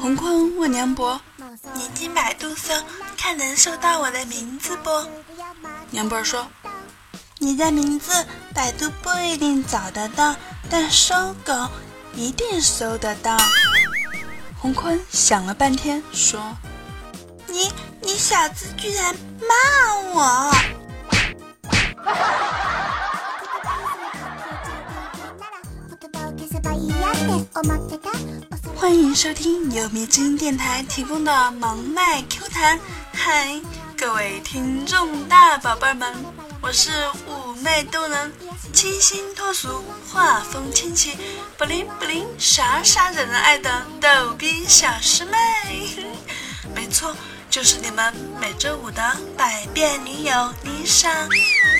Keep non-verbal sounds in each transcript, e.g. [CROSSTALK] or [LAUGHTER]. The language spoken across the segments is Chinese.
洪坤问梁博：“你进百度搜，看能搜到我的名字不？”梁博说：“你的名字百度不一定找得到，但搜狗一定搜得到。”洪坤想了半天说：“你你小子居然骂我！”欢迎收听由迷之音电台提供的盲麦 Q 弹。嗨，各位听众大宝贝们，我是妩媚动人、清新脱俗、画风清奇、不灵不灵、傻傻惹人爱的逗逼小师妹。没错，就是你们每周五的百变女友丽莎。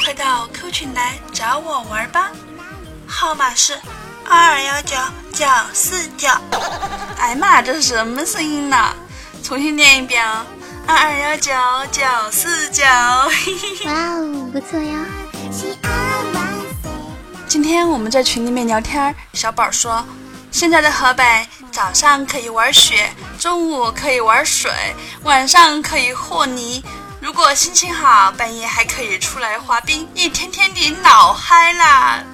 快到 Q 群来找我玩吧，号码是。二二幺九九四九，哎妈，这是什么声音呢？重新念一遍啊！二二幺九九四九，[LAUGHS] 哇哦，不错哟。今天我们在群里面聊天，小宝说，现在的河北早上可以玩雪，中午可以玩水，晚上可以和泥，如果心情好，半夜还可以出来滑冰，一天天的老嗨啦。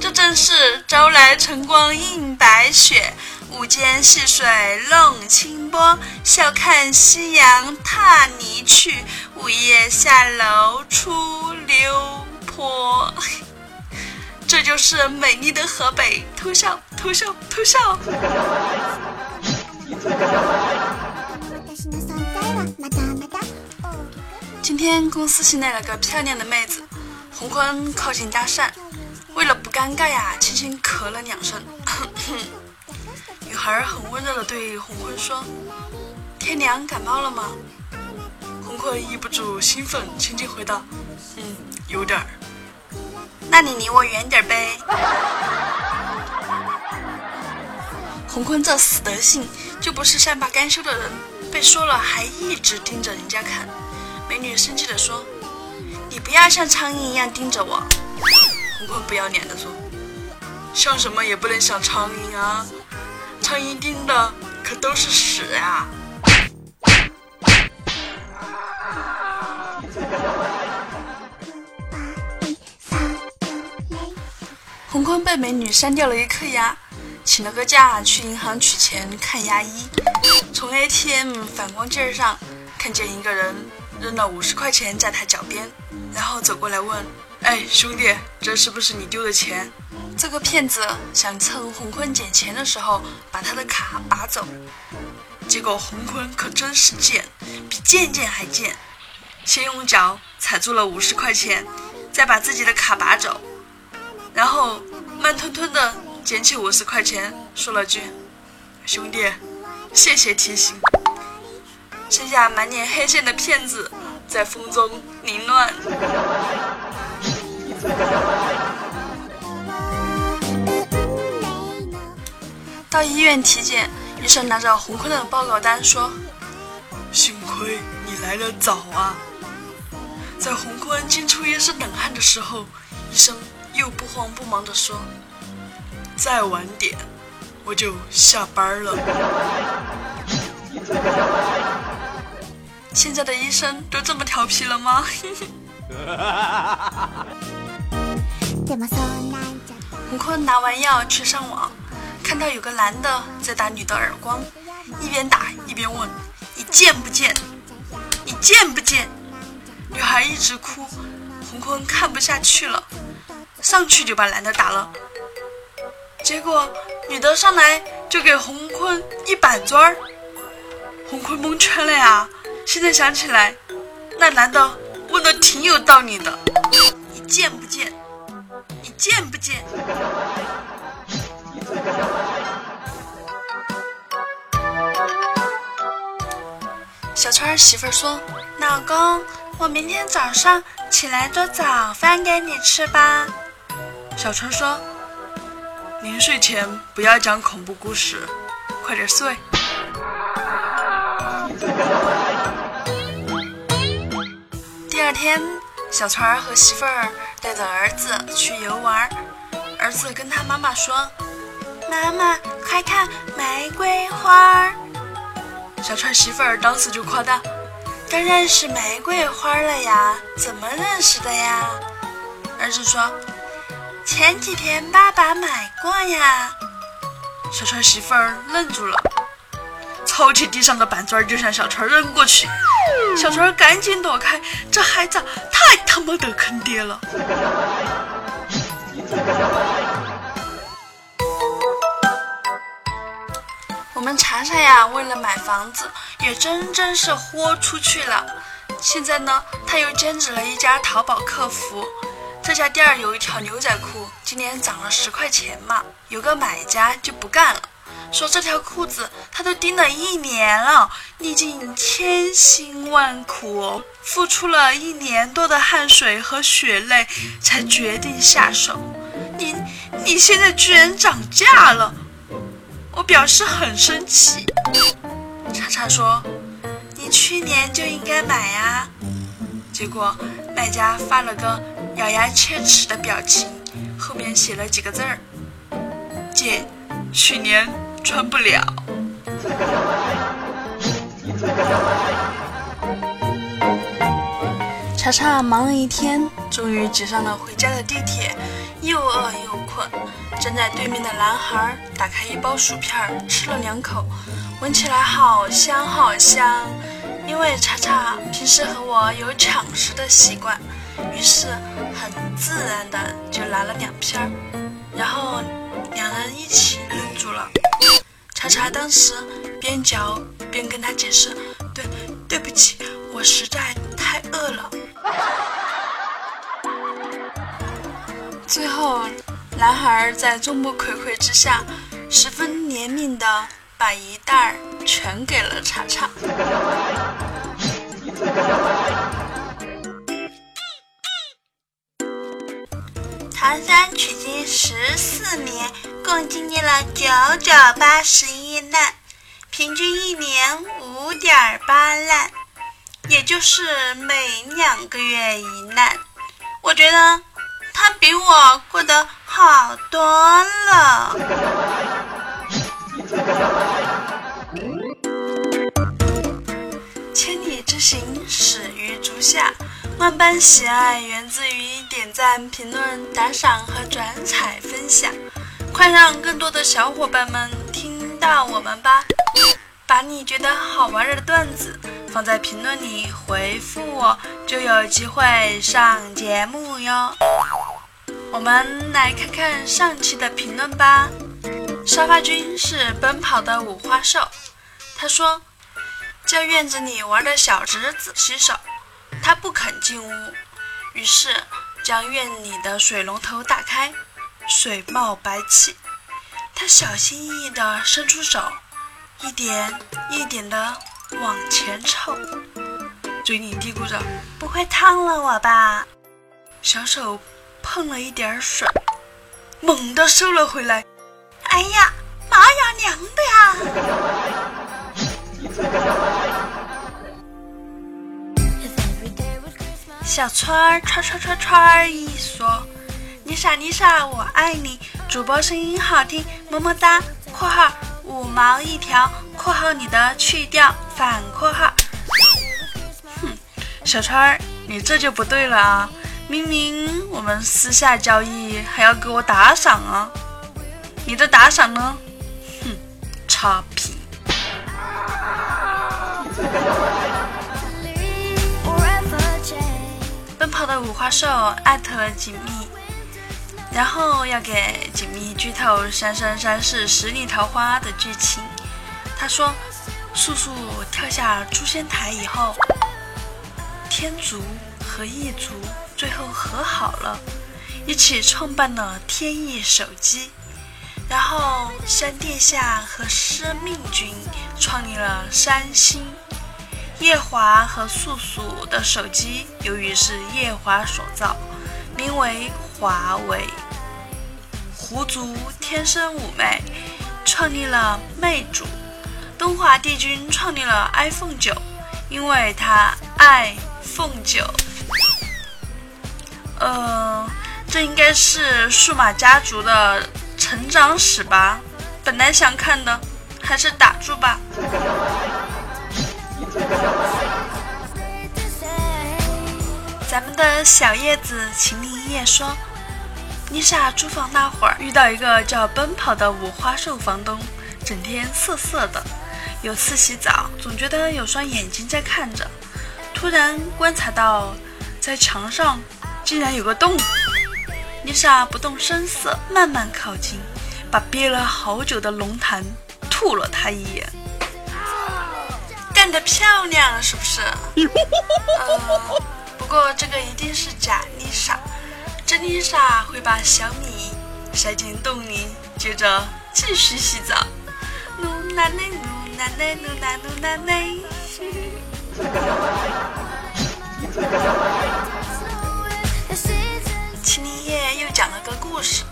这正是朝来晨光映白雪，午间细水弄清波。笑看夕阳踏泥去，午夜下楼出溜坡。[LAUGHS] 这就是美丽的河北，偷笑偷笑偷笑。今天公司新来了个漂亮的妹子，红坤靠近搭讪。不尴尬呀，轻轻咳了两声。[LAUGHS] 女孩很温柔的对红坤说：“天凉，感冒了吗？”洪坤抑不住兴奋，轻轻回道：“嗯，有点儿。”那你离我远点呗。[LAUGHS] 红坤这死德性，就不是善罢甘休的人，被说了还一直盯着人家看。美女生气的说：“你不要像苍蝇一样盯着我。”洪坤不要脸的说：“像什么也不能像苍蝇啊，苍蝇叮的可都是屎啊！”红坤被美女删掉了一颗牙，请了个假去银行取钱看牙医。从 ATM 反光镜上看见一个人扔了五十块钱在他脚边，然后走过来问。哎，兄弟，这是不是你丢的钱？这个骗子想趁洪坤捡钱的时候把他的卡拔走，结果洪坤可真是贱，比贱贱还贱，先用脚踩住了五十块钱，再把自己的卡拔走，然后慢吞吞的捡起五十块钱，说了句：“兄弟，谢谢提醒。”剩下满脸黑线的骗子在风中凌乱。[LAUGHS] 到医院体检，医生拿着红坤的报告单说：“幸亏你来的早啊！”在红坤惊出一身冷汗的时候，医生又不慌不忙地说：“再晚点，我就下班了。”现在的医生都这么调皮了吗？[LAUGHS] [LAUGHS] 洪坤拿完药去上网，看到有个男的在打女的耳光，一边打一边问：“你贱不贱？你贱不贱？”女孩一直哭，洪坤看不下去了，上去就把男的打了。结果女的上来就给洪坤一板砖儿，洪坤蒙圈了呀！现在想起来，那男的问的挺有道理的：“你贱不贱？”贱不贱？小川媳妇儿说：“老公，我明天早上起来做早饭给你吃吧。”小川说：“临睡前不要讲恐怖故事，快点睡。”第二天，小川儿和媳妇儿。带着儿子去游玩，儿子跟他妈妈说：“妈妈，快看玫瑰花儿！”小川媳妇儿当时就夸道：“当然是玫瑰花了呀，怎么认识的呀？”儿子说：“前几天爸爸买过呀。”小川媳妇儿愣住了，抄起地上的板砖就向小川扔过去。小川赶紧躲开，这孩子太他妈的坑爹了。我们查查呀，为了买房子，也真真是豁出去了。现在呢，他又兼职了一家淘宝客服。这家店有一条牛仔裤，今年涨了十块钱嘛。有个买家就不干了，说这条裤子他都盯了一年了，历尽千辛万苦，付出了一年多的汗水和血泪，才决定下手。你你现在居然涨价了！我表示很生气。叉叉说：“你去年就应该买呀。”结果卖家发了个咬牙切齿的表情，后面写了几个字儿：“姐，去年穿不了。”查查忙了一天，终于挤上了回家的地铁，又饿又困。站在对面的男孩打开一包薯片，吃了两口，闻起来好香好香。因为查查平时和我有抢食的习惯，于是很自然的就拿了两片，然后两人一起。叉叉当时边嚼边跟他解释：“对，对不起，我实在太饿了。”最后。男孩在众目睽睽之下，十分怜悯的把一袋全给了查查。唐山取经十四年，共经历了九九八十一难，平均一年五点八难，也就是每两个月一难。我觉得他比我过得。好多了。[LAUGHS] 千里之行，始于足下。万般喜爱源自于点赞、评论、打赏和转采分享。快让更多的小伙伴们听到我们吧！把你觉得好玩的段子放在评论里回复我，就有机会上节目哟。我们来看看上期的评论吧。沙发君是奔跑的五花兽，他说叫院子里玩的小侄子洗手，他不肯进屋，于是将院里的水龙头打开，水冒白气，他小心翼翼地伸出手，一点一点地往前凑，嘴里嘀咕着：“不会烫了我吧？”小手。碰了一点水，猛地收了回来。哎呀，妈呀，娘的呀！小川儿串串串串一说：“丽莎丽莎，我爱你。”主播声音好听，么么哒。（括号五毛一条。）（括号你的去掉反括号）。哼，小川儿，你这就不对了啊！明明我们私下交易，还要给我打赏啊！你的打赏呢？哼，差评。的五花兽艾特了锦觅，然后要给锦觅剧透《三生三世十里桃花》的剧情。他说，素素跳下诛仙台以后，天族和异族。最后和好了，一起创办了天翼手机。然后山殿下和司命君创立了三星。夜华和素素的手机由于是夜华所造，名为华为。狐族天生妩媚，创立了魅族。东华帝君创立了 iPhone 九，因为他爱凤九。呃，这应该是数码家族的成长史吧？本来想看的，还是打住吧。咱们的小叶子秦林叶说：“妮莎租房那会儿，遇到一个叫奔跑的五花兽房东，整天瑟瑟的。有次洗澡，总觉得有双眼睛在看着，突然观察到在墙上竟然有个洞。妮莎不动声色，慢慢靠近，把憋了好久的龙痰吐了他一眼。干得漂亮，是不是？[LAUGHS] 呃不过这个一定是假丽莎，真丽莎会把小米塞进洞里，接着继续洗澡。努奶奶，努奶奶，努奶努奶奶。秦林叶又讲了个故事：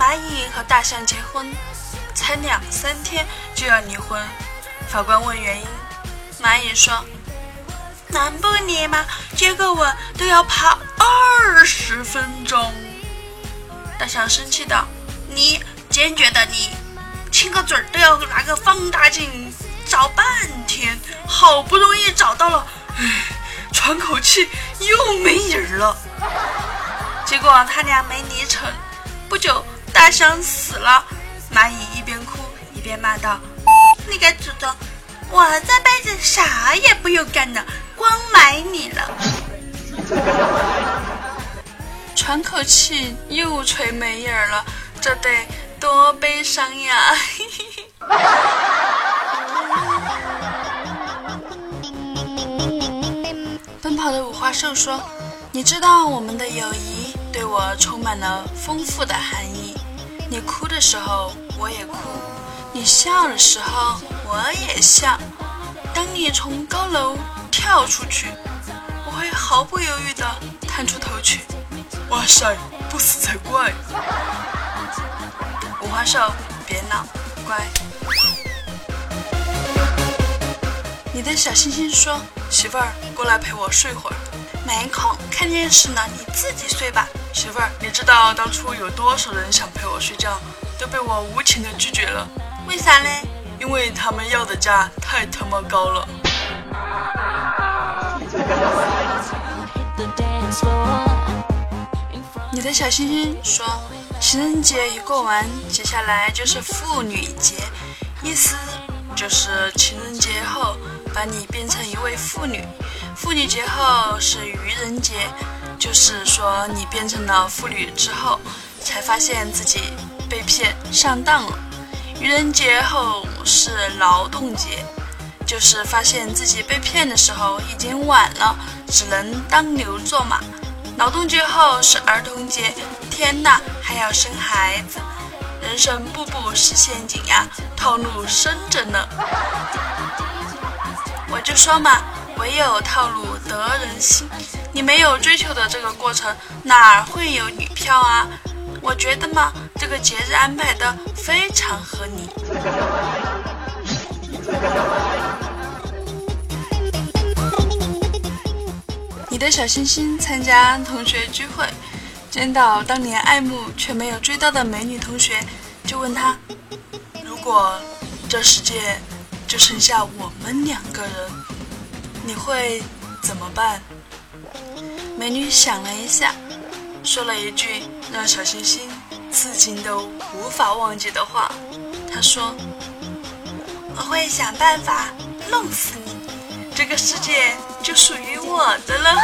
蚂蚁和大象结婚，才两三天就要离婚。法官问原因，蚂蚁说。难不你吗？接个吻都要爬二十分钟。大象生气道：“你坚决的你，亲个嘴都要拿个放大镜找半天，好不容易找到了，唉，喘口气又没影儿了。结果他俩没离成，不久大象死了。蚂蚁一边哭一边骂道：‘你个祖宗，我这辈子啥也不用干了。’”光买你了，[LAUGHS] 喘口气又吹没影儿了，这得多悲伤呀！[LAUGHS] 奔跑的五花兽说：“你知道我们的友谊对我充满了丰富的含义。你哭的时候我也哭，你笑的时候我也笑。当你从高楼……”跳出去，我会毫不犹豫地探出头去。哇塞，不死才怪！五花兽，别闹，乖。你的小星星说：“媳妇儿，过来陪我睡会儿。”没空，看电视呢，你自己睡吧。媳妇儿，你知道当初有多少人想陪我睡觉，都被我无情的拒绝了？为啥嘞？因为他们要的价太他妈高了。你的小星星说：“情人节一过完，接下来就是妇女节，意思就是情人节后把你变成一位妇女；妇女节后是愚人节，就是说你变成了妇女之后，才发现自己被骗上当了；愚人节后是劳动节。”就是发现自己被骗的时候已经晚了，只能当牛做马。劳动节后是儿童节，天哪，还要生孩子，人生步步是陷阱呀，套路深着呢。我就说嘛，唯有套路得人心。你没有追求的这个过程，哪会有女票啊？我觉得嘛，这个节日安排的非常合理。你的小星星参加同学聚会，见到当年爱慕却没有追到的美女同学，就问他：“如果这世界就剩下我们两个人，你会怎么办？”美女想了一下，说了一句让小星星至今都无法忘记的话：“他说。”我会想办法弄死你，这个世界就属于我的了。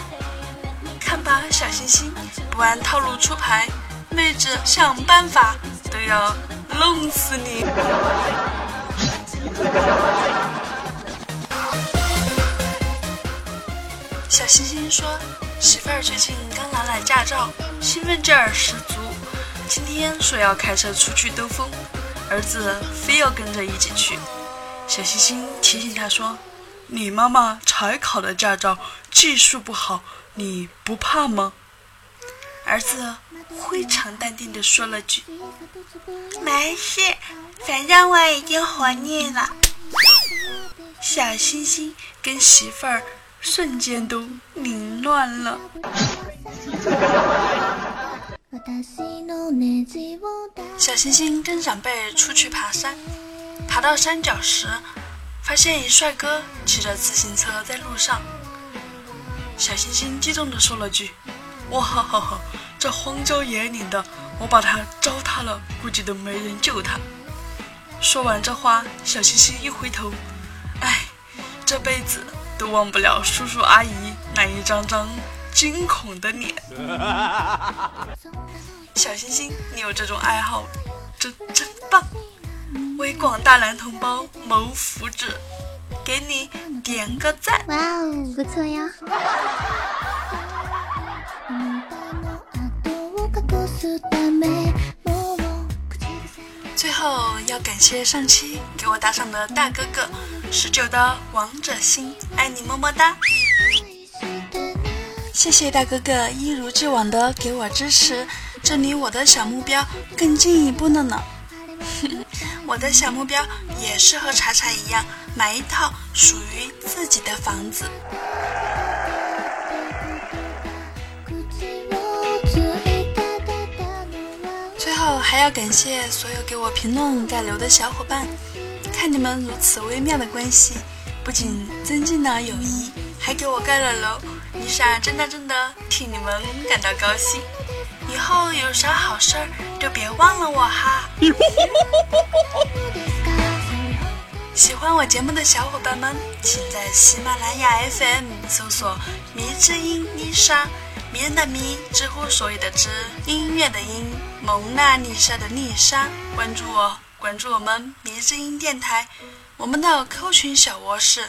[LAUGHS] 看吧，小星星，不按套路出牌，妹子想办法都要弄死你。小星星说：“媳妇儿最近刚拿了驾照，兴奋劲儿十足，今天说要开车出去兜风。”儿子非要跟着一起去，小星星提醒他说：“你妈妈才考的驾照，技术不好，你不怕吗？”儿子非常淡定地说了句：“没事，反正我已经活腻了。”小星星跟媳妇儿瞬间都凌乱了。小星星跟长辈出去爬山，爬到山脚时，发现一帅哥骑着自行车在路上。小星星激动地说了句：“哇哈哈哈！这荒郊野岭的，我把他糟蹋了，估计都没人救他。”说完这话，小星星一回头，哎，这辈子都忘不了叔叔阿姨那一张张惊恐的脸。[LAUGHS] 小星星，你有这种爱好，真真棒！为广大男同胞谋福祉，给你点个赞。哇哦，不错呀！[LAUGHS] 最后要感谢上期给我打赏的大哥哥十九的王者心，爱你么么哒！谢谢大哥哥一如既往的给我支持，这离我的小目标更进一步了呢。[LAUGHS] 我的小目标也是和查查一样，买一套属于自己的房子。还要感谢所有给我评论盖楼的小伙伴，看你们如此微妙的关系，不仅增进了友谊，还给我盖了楼。妮莎真的真的替你们感到高兴。以后有啥好事儿就别忘了我哈！喜欢我节目的小伙伴们，请在喜马拉雅 FM 搜索“迷之音丽莎”，迷人的迷，知乎所有的知，音乐的音，蒙娜丽莎的丽莎，关注我，关注我们迷之音电台，我们的 Q 群小窝是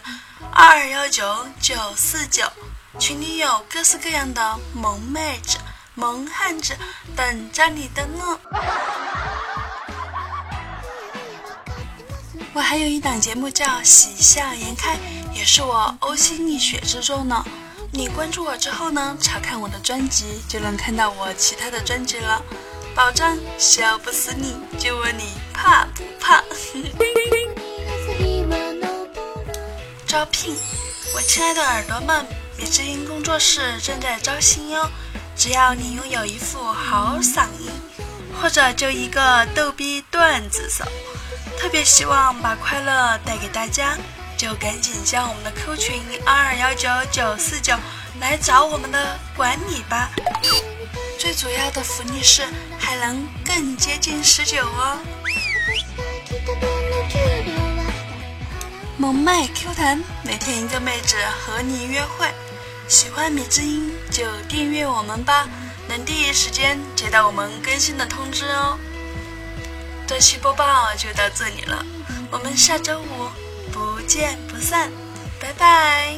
二二幺九九四九，群里有各式各样的萌妹子。萌汉子等着你的呢！我还有一档节目叫《喜笑颜开》，也是我呕心沥血制作呢。你关注我之后呢，查看我的专辑就能看到我其他的专辑了，保障笑不死你。就问你怕不怕？招聘，我亲爱的耳朵们，米之音工作室正在招新哟。只要你拥有一副好嗓音，或者就一个逗逼段子手，特别希望把快乐带给大家，就赶紧加我们的 Q 群二二幺九九四九来找我们的管理吧。最主要的福利是还能更接近十九哦。萌妹 Q 弹，每天一个妹子和你约会。喜欢米之音就订阅我们吧，能第一时间接到我们更新的通知哦。这期播报就到这里了，我们下周五不见不散，拜拜。